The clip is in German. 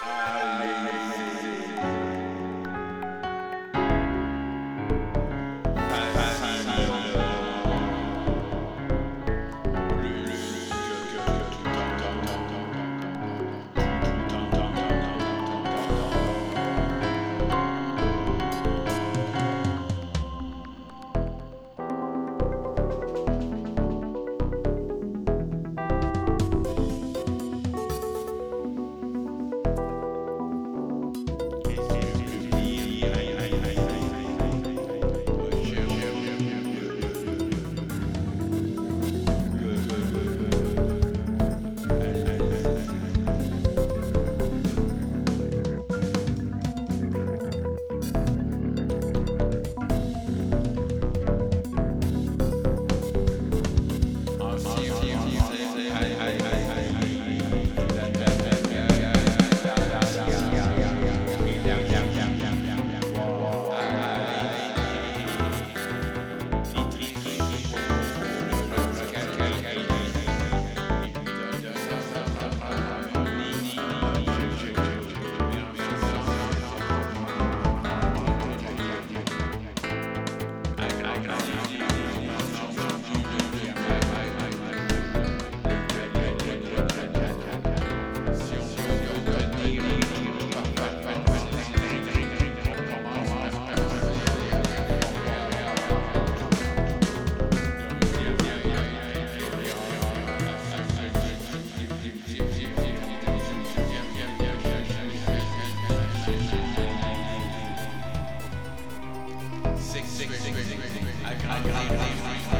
I I, I, I,